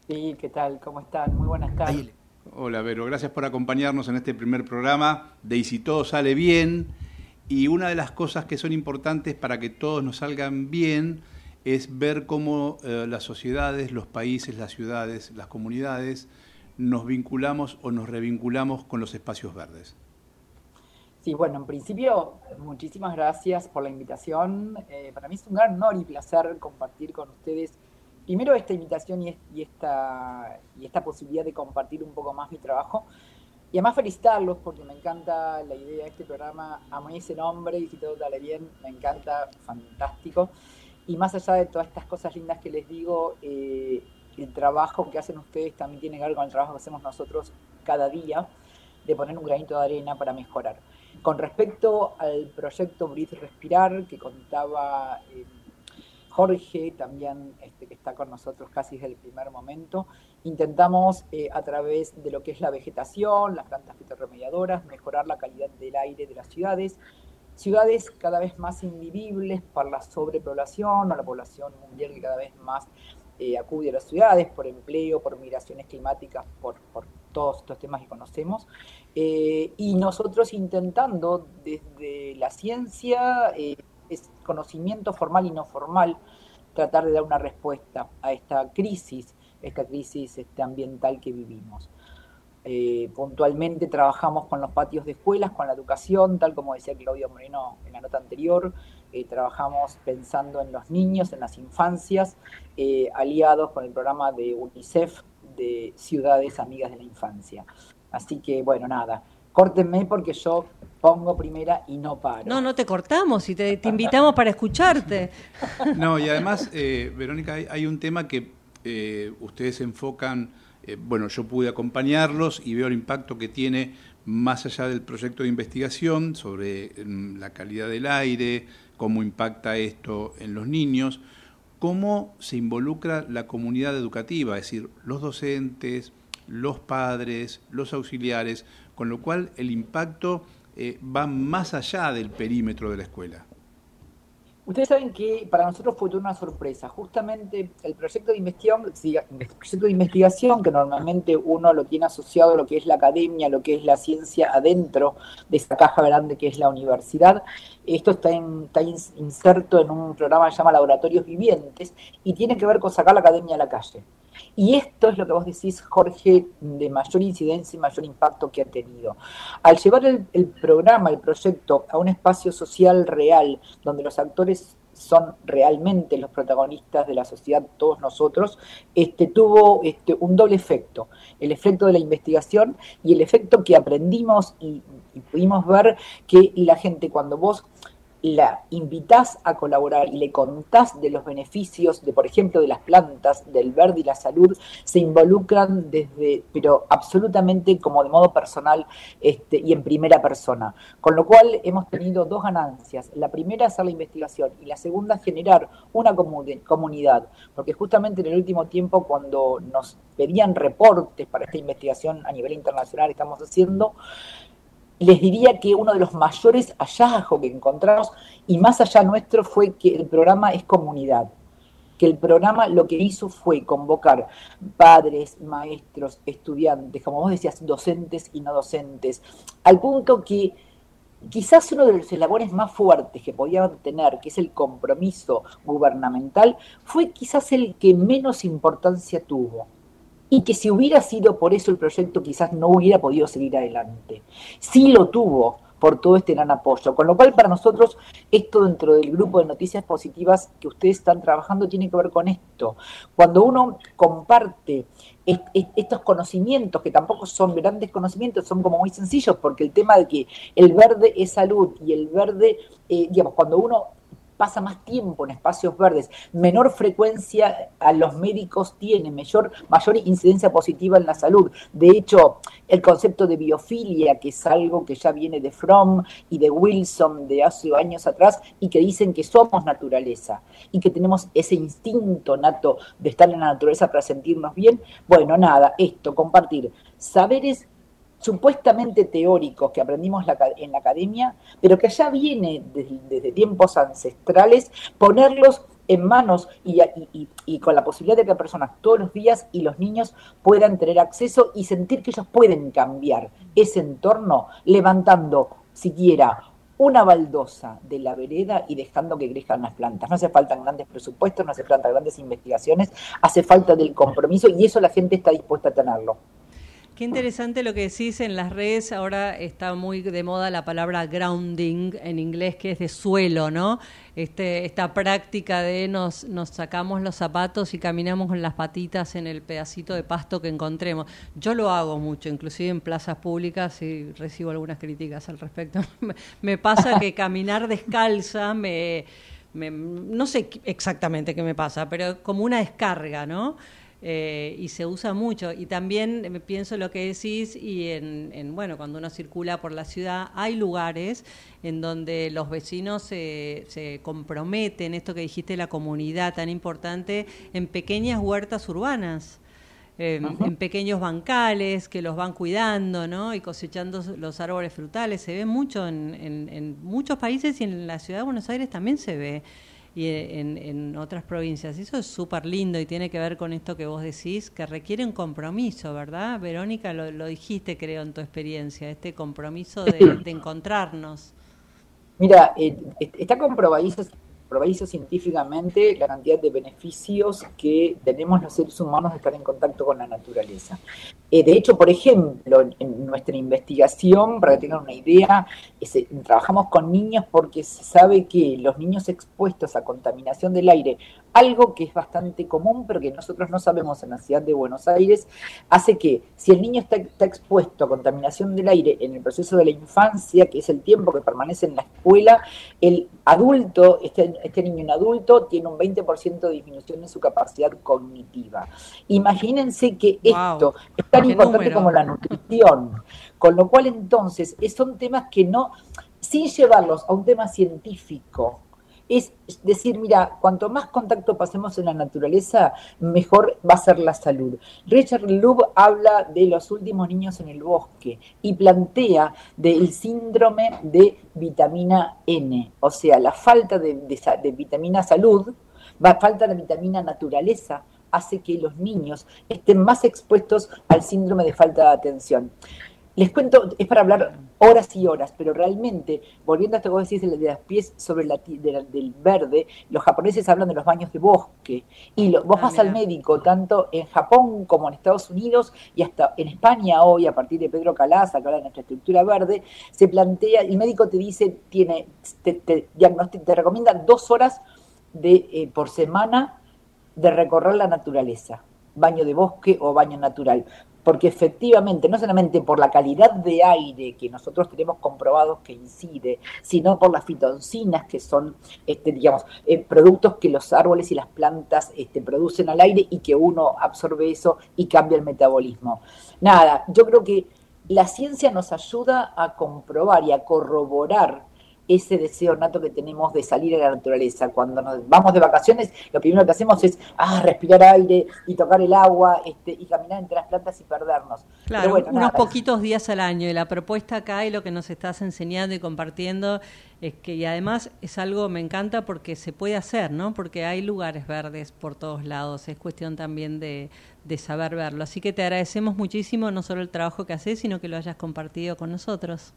U: Sí, ¿qué tal? ¿Cómo están? Muy buenas tardes.
E: Hola, Vero, gracias por acompañarnos en este primer programa de Y si todo sale bien. Y una de las cosas que son importantes para que todos nos salgan bien es ver cómo eh, las sociedades, los países, las ciudades, las comunidades nos vinculamos o nos revinculamos con los espacios verdes.
U: Sí, bueno, en principio, muchísimas gracias por la invitación. Eh, para mí es un gran honor y placer compartir con ustedes primero esta invitación y, esta, y esta posibilidad de compartir un poco más mi trabajo. Y además felicitarlos porque me encanta la idea de este programa, mí ese nombre y si todo sale bien, me encanta, fantástico. Y más allá de todas estas cosas lindas que les digo, eh, el trabajo que hacen ustedes también tiene que ver con el trabajo que hacemos nosotros cada día, de poner un granito de arena para mejorar. Con respecto al proyecto Breathe Respirar, que contaba eh, Jorge, también este, que está con nosotros casi desde el primer momento, intentamos eh, a través de lo que es la vegetación, las plantas fitorremediadoras, mejorar la calidad del aire de las ciudades, ciudades cada vez más invivibles por la sobrepoblación o la población mundial que cada vez más eh, acude a las ciudades por empleo, por migraciones climáticas, por, todos estos temas que conocemos. Eh, y nosotros intentando desde la ciencia, eh, conocimiento formal y no formal, tratar de dar una respuesta a esta crisis, esta crisis este, ambiental que vivimos. Eh, puntualmente trabajamos con los patios de escuelas, con la educación, tal como decía Claudio Moreno en la nota anterior. Eh, trabajamos pensando en los niños, en las infancias, aliados con el programa de UNICEF de Ciudades Amigas de la Infancia. Así que, bueno, nada, córtenme porque yo pongo primera y no paro.
D: No, no te cortamos y te, invitamos para escucharte.
E: No, y además, Verónica, hay, un tema que ustedes enfocan eh, bueno, yo pude acompañarlos y veo el impacto que tiene más allá del proyecto de investigación sobre mm, la calidad del aire, cómo impacta esto en los niños, cómo se involucra la comunidad educativa, es decir, los docentes, los padres, los auxiliares, con lo cual el impacto eh, va más allá del perímetro de la escuela.
U: Ustedes saben que para nosotros fue una sorpresa. Justamente el proyecto de investigación, proyecto de investigación que normalmente uno lo tiene asociado a lo que es la academia, lo que es la ciencia adentro de esa caja grande que es la universidad. Esto está, está inserto en un programa que se llama Laboratorios Vivientes y tiene que ver con sacar la academia a la calle. Y esto es lo que vos decís, Jorge, de mayor incidencia y mayor impacto que ha tenido. Al llevar el, programa, el proyecto, a un espacio social real, donde los actores son realmente los protagonistas de la sociedad, todos nosotros, este, tuvo este, un doble efecto. El efecto de la investigación y el efecto que aprendimos y, y pudimos ver que la gente cuando vos la invitas a colaborar y le contás de los beneficios de, por ejemplo, de las plantas, del verde y la salud, se involucran desde, pero absolutamente como de modo personal este, y en primera persona. Con lo cual hemos tenido dos ganancias. La primera, hacer la investigación y la segunda, generar una comunidad. Porque justamente en el último tiempo, cuando nos pedían reportes para esta investigación a nivel internacional estamos haciendo, les diría que uno de los mayores hallazgos que encontramos, y más allá nuestro, fue que el programa es comunidad. Que el programa lo que hizo fue convocar padres, maestros, estudiantes, como vos decías, docentes y no docentes, al punto que quizás uno de los eslabones más fuertes que podían tener, que es el compromiso gubernamental, fue quizás el que menos importancia tuvo y que si hubiera sido por eso el proyecto quizás no hubiera podido seguir adelante. Sí lo tuvo por todo este gran apoyo, con lo cual para nosotros esto dentro del grupo de noticias positivas que ustedes están trabajando tiene que ver con esto. Cuando uno comparte estos conocimientos, que tampoco son grandes conocimientos, son como muy sencillos, porque el tema de que el verde es salud y el verde, eh, digamos, cuando uno pasa más tiempo en espacios verdes, menor frecuencia a los médicos tiene, mayor, mayor incidencia positiva en la salud. De hecho, el concepto de biofilia, que es algo que ya viene de Fromm y de Wilson de hace años atrás, y que dicen que somos naturaleza y que tenemos ese instinto nato de estar en la naturaleza para sentirnos bien. Bueno, nada, esto, compartir saberes supuestamente teóricos que aprendimos en la academia, pero que ya viene desde, tiempos ancestrales, ponerlos en manos y, y, con la posibilidad de que personas todos los días y los niños puedan tener acceso y sentir que ellos pueden cambiar ese entorno levantando siquiera una baldosa de la vereda y dejando que crezcan las plantas. No hace falta grandes presupuestos, no hace falta grandes investigaciones, hace falta del compromiso y eso la gente está dispuesta a tenerlo.
D: Qué interesante lo que decís en las redes. Ahora está muy de moda la palabra grounding en inglés, que es de suelo, ¿no? Este, esta práctica de nos, nos sacamos los zapatos y caminamos con las patitas en el pedacito de pasto que encontremos. Yo lo hago mucho, inclusive en plazas públicas y recibo algunas críticas al respecto. me pasa que caminar descalza me, me no sé exactamente qué me pasa, pero como una descarga, ¿no? Eh, y se usa mucho. Y también me pienso lo que decís, y en, bueno, cuando uno circula por la ciudad, hay lugares en donde los vecinos se, se comprometen, esto que dijiste, la comunidad tan importante, en pequeñas huertas urbanas. Eh, en pequeños bancales que los van cuidando ¿no? y cosechando los árboles frutales. Se ve mucho en, en, en muchos países y en la ciudad de Buenos Aires también se ve y en, en otras provincias. Eso es súper lindo y tiene que ver con esto que vos decís, que requiere un compromiso, ¿verdad? Verónica, lo, dijiste, creo, en tu experiencia, este compromiso de, de encontrarnos.
U: Mira, eh, está comprobadísimo, comprobadísimo científicamente la cantidad de beneficios que tenemos los seres humanos de estar en contacto con la naturaleza. Eh, de hecho, por ejemplo, en nuestra investigación, para que tengan una idea, trabajamos con niños porque se sabe que los niños expuestos a contaminación del aire, algo que es bastante común, pero que nosotros no sabemos en la ciudad de Buenos Aires, hace que si el niño está, está expuesto a contaminación del aire en el proceso de la infancia, que es el tiempo que permanece en la escuela, el adulto, este, este niño en adulto, tiene un 20% de disminución en su capacidad cognitiva. Imagínense que esto es tan importante
D: número.
U: como la nutrición. Con lo cual entonces es- son temas que no, sin llevarlos a un tema científico, es decir, mira, cuanto más contacto pasemos en la naturaleza, mejor va a ser la salud. Richard Loeb habla de los últimos niños en el bosque y plantea del síndrome de vitamina N, o sea, la falta de, de vitamina salud, la falta de vitamina naturaleza hace que los niños estén más expuestos al síndrome de falta de atención. Les cuento, es para hablar horas y horas, pero realmente, volviendo a esto que vos decís de los pies sobre la, de la- del verde, los japoneses hablan de los baños de bosque. Y lo- vos
D: Ah,
U: vas al
D: mira.
U: médico, tanto en Japón como en Estados Unidos y hasta en España hoy, a partir de Pedro Calaza, que habla de nuestra estructura verde, se plantea, el médico te dice, tiene, te, te, te recomienda dos horas de, eh, por semana de recorrer la naturaleza, baño de bosque o baño natural, porque efectivamente, no solamente por la calidad de aire que nosotros tenemos comprobados que incide, sino por las fitoncinas que son, este, digamos, eh, productos que los árboles y las plantas este, producen al aire y que uno absorbe eso y cambia el metabolismo. Nada, yo creo que la ciencia nos ayuda a comprobar y a corroborar ese deseo nato que tenemos de salir a la naturaleza. Cuando nos vamos de vacaciones, lo primero que hacemos es ah, respirar aire y tocar el agua este, y caminar entre las plantas y perdernos.
D: Claro,
U: bueno,
D: unos
U: nada,
D: poquitos días al año. Y la propuesta acá y lo que nos estás enseñando y compartiendo es que, y además es algo, me encanta porque se puede hacer, ¿no? Porque hay lugares verdes por todos lados. Es cuestión también de, de saber verlo. Así que te agradecemos muchísimo no solo el trabajo que haces, sino que lo hayas compartido con nosotros.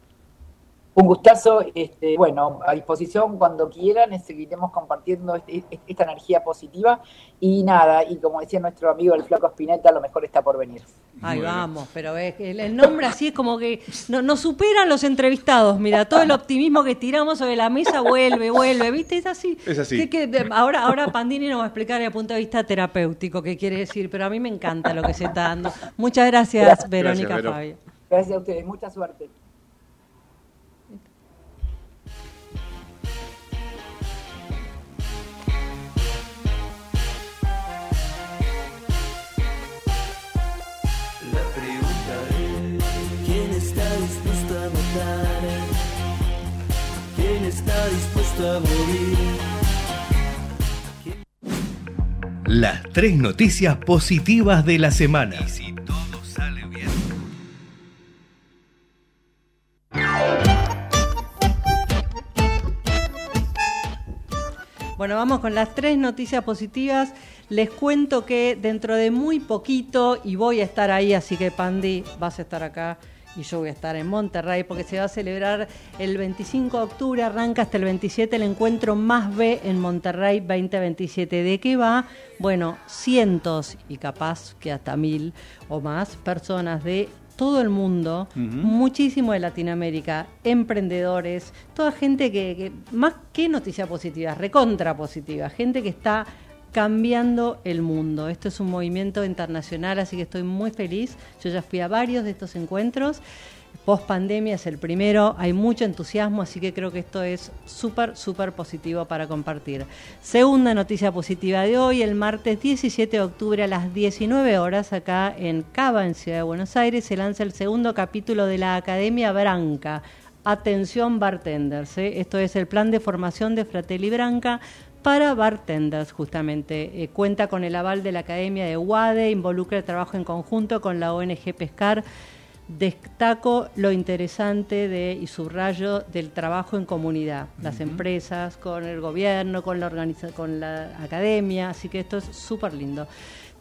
U: Un gustazo, este, bueno, a disposición cuando quieran, eh, seguiremos compartiendo este- este- esta energía positiva y nada, y como decía nuestro amigo el flaco Spinetta, lo mejor está por venir.
D: Ahí vamos, pero es que el, nombre así es como que no- nos superan los entrevistados. Mira, todo el optimismo que tiramos sobre la mesa vuelve, vuelve, ¿viste? Es así.
E: Es así.
D: Que- ahora, ahora Pandini nos va a explicar desde el punto de vista terapéutico qué quiere decir, pero a mí me encanta lo que se está dando. Muchas gracias,
U: Gracias.
D: Verónica
E: Gracias, Vero.
D: Fabio.
U: Gracias a ustedes, mucha suerte.
C: ¿Quién está dispuesto a morir?
B: Las tres noticias positivas de la semana.
D: Bueno, vamos con las tres noticias positivas. Les cuento que dentro de muy poquito, y voy a estar ahí, así que Pandi, vas a estar acá y yo voy a estar en Monterrey porque se va a celebrar el 25 de octubre, arranca hasta el 27 el encuentro Más B en Monterrey 2027. ¿De qué va? Bueno, cientos y capaz que hasta mil o más personas de todo el mundo, muchísimo de Latinoamérica, emprendedores, toda gente que, que, más que noticias positivas, recontra positiva, gente que está cambiando el mundo. Esto es un movimiento internacional, así que estoy muy feliz. Yo ya fui a varios de estos encuentros. Post pandemia es el primero, hay mucho entusiasmo, así que creo que esto es súper, súper positivo para compartir. Segunda noticia positiva de hoy, el martes 17 de octubre a las 19 horas, acá en Cava, en Ciudad de Buenos Aires, se lanza el segundo capítulo de la Academia Branca. Atención bartenders, ¿eh? esto es el plan de formación de Fratelli Branca para bartenders, justamente. Eh, cuenta con el aval de la Academia de UADE, involucra el trabajo en conjunto con la ONG Pescar. Destaco lo interesante de y subrayo del trabajo en comunidad, las empresas, con el gobierno, con la, con la academia, así que esto es súper lindo.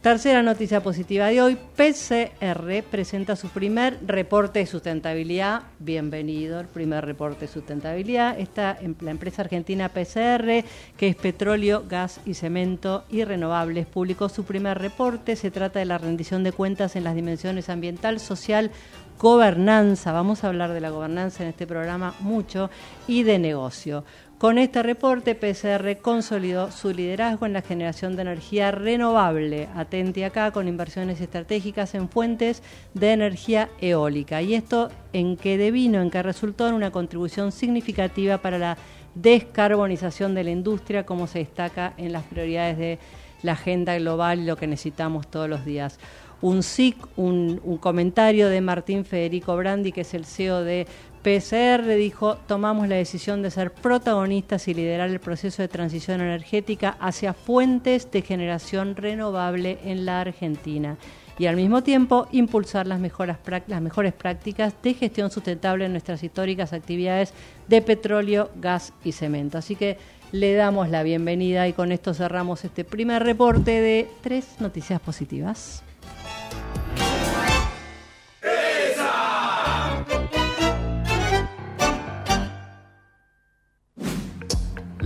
D: Tercera noticia positiva de hoy, PCR presenta su primer reporte de sustentabilidad. Bienvenido, el primer reporte de sustentabilidad. Esta la empresa argentina PCR, que es petróleo, gas y cemento y renovables, publicó su primer reporte. Se trata de la rendición de cuentas en las dimensiones ambiental, social, gobernanza. Vamos a hablar de la gobernanza en este programa mucho y de negocio. Con este reporte, PCR consolidó su liderazgo en la generación de energía renovable, atente acá, con inversiones estratégicas en fuentes de energía eólica. Y esto en que devino, en que resultó en una contribución significativa para la descarbonización de la industria, como se destaca en las prioridades de la agenda global y lo que necesitamos todos los días. Un SIC, un, un, comentario de Martín Federico Brandi, que es el CEO de PCR dijo, tomamos la decisión de ser protagonistas y liderar el proceso de transición energética hacia fuentes de generación renovable en la Argentina y al mismo tiempo impulsar las, mejores prácticas de gestión sustentable en nuestras históricas actividades de petróleo, gas y cemento. Así que le damos la bienvenida y con esto cerramos este primer reporte de tres noticias positivas.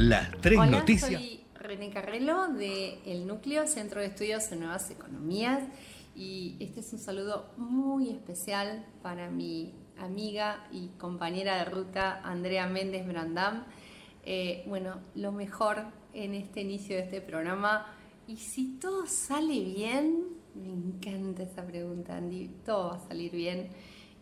B: Las tres
V: Hola,
B: noticias.
V: Soy René Carrelo de El Núcleo, Centro de Estudios en Nuevas Economías. Y este es un saludo muy especial para mi amiga y compañera de ruta Andrea Méndez Brandam. Eh, bueno, lo mejor en este inicio de este programa. Y si todo sale bien, me encanta esa pregunta, Andy. Todo va a salir bien.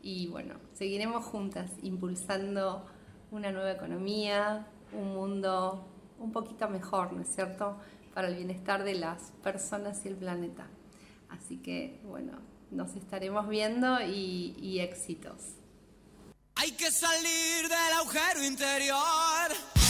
V: Y bueno, seguiremos juntas impulsando una nueva economía, un mundo un poquito mejor, ¿no es cierto?, para el bienestar de las personas y el planeta. Así que, bueno, nos estaremos viendo y, éxitos.
W: Hay que salir del agujero interior.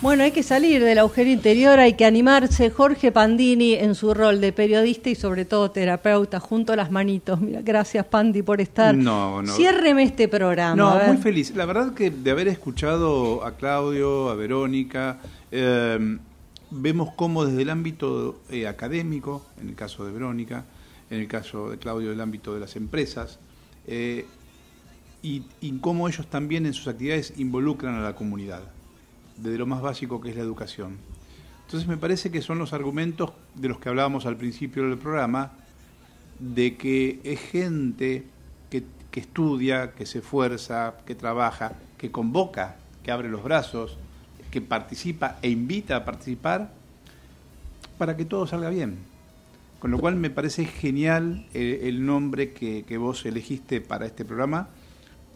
D: Bueno, hay que salir del agujero interior, hay que animarse. Jorge Pandini en su rol de periodista y sobre todo terapeuta, junto a las manitos. Mira, gracias Pandi por estar.
E: No, no.
D: Ciérreme este programa.
E: No, muy feliz. La verdad que de haber escuchado a Claudio, a Verónica, eh, vemos cómo desde el ámbito eh, académico, en el caso de Verónica, en el caso de Claudio del ámbito de las empresas, eh, y, y cómo ellos también en sus actividades involucran a la comunidad desde lo más básico que es la educación. Entonces me parece que son los argumentos de los que hablábamos al principio del programa, de que es gente que, estudia, que se esfuerza, que trabaja, que convoca, que abre los brazos, que participa e invita a participar para que todo salga bien. Con lo cual me parece genial el, nombre que vos elegiste para este programa,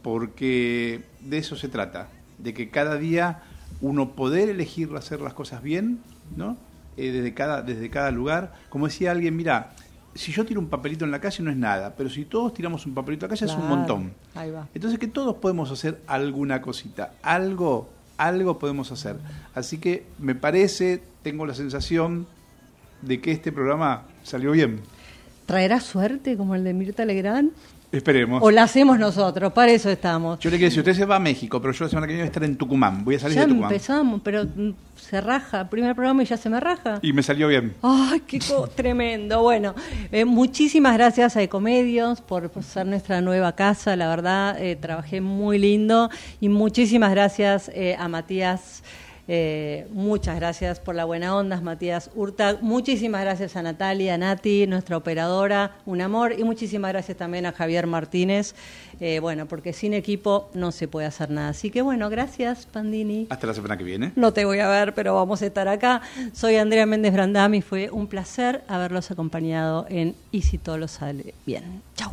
E: porque de eso se trata, de que cada día uno poder elegir hacer las cosas bien, ¿no? Eh, desde, cada, desde cada lugar. Como decía alguien, mira, si yo tiro un papelito en la calle no es nada, pero si todos tiramos un papelito en la calle es un montón.
D: Ahí va.
E: Entonces que todos podemos hacer alguna cosita, algo, algo podemos hacer. Así que me parece, tengo la sensación de que este programa salió bien.
D: ¿Traerá suerte como el de Mirta Legrand?
E: Esperemos.
D: O la hacemos nosotros, para eso estamos.
E: Yo le quiero decir, usted se va a México, pero yo la semana que viene voy a estar en Tucumán. Voy a salir
D: Ya
E: de Tucumán.
D: empezamos, pero mm, se raja. Primer programa y ya se me raja.
E: Y me salió bien.
D: Ay, qué tremendo. Bueno, eh, muchísimas gracias a Ecomedios por por ser nuestra nueva casa. La verdad, eh, trabajé muy lindo. Y muchísimas gracias eh, a Matías. Eh, muchas gracias por la buena onda, Matías Hurta. Muchísimas gracias a Natalia, a Nati, nuestra operadora, un amor. Y muchísimas gracias también a Javier Martínez. eh, bueno, porque sin equipo no se puede hacer nada. Así que bueno, gracias, Pandini.
E: Hasta la semana que viene.
D: No te voy a ver, pero vamos a estar acá. Soy Andrea Méndez Brandami. Fue un placer haberlos acompañado en Y si todo lo sale bien. Chau.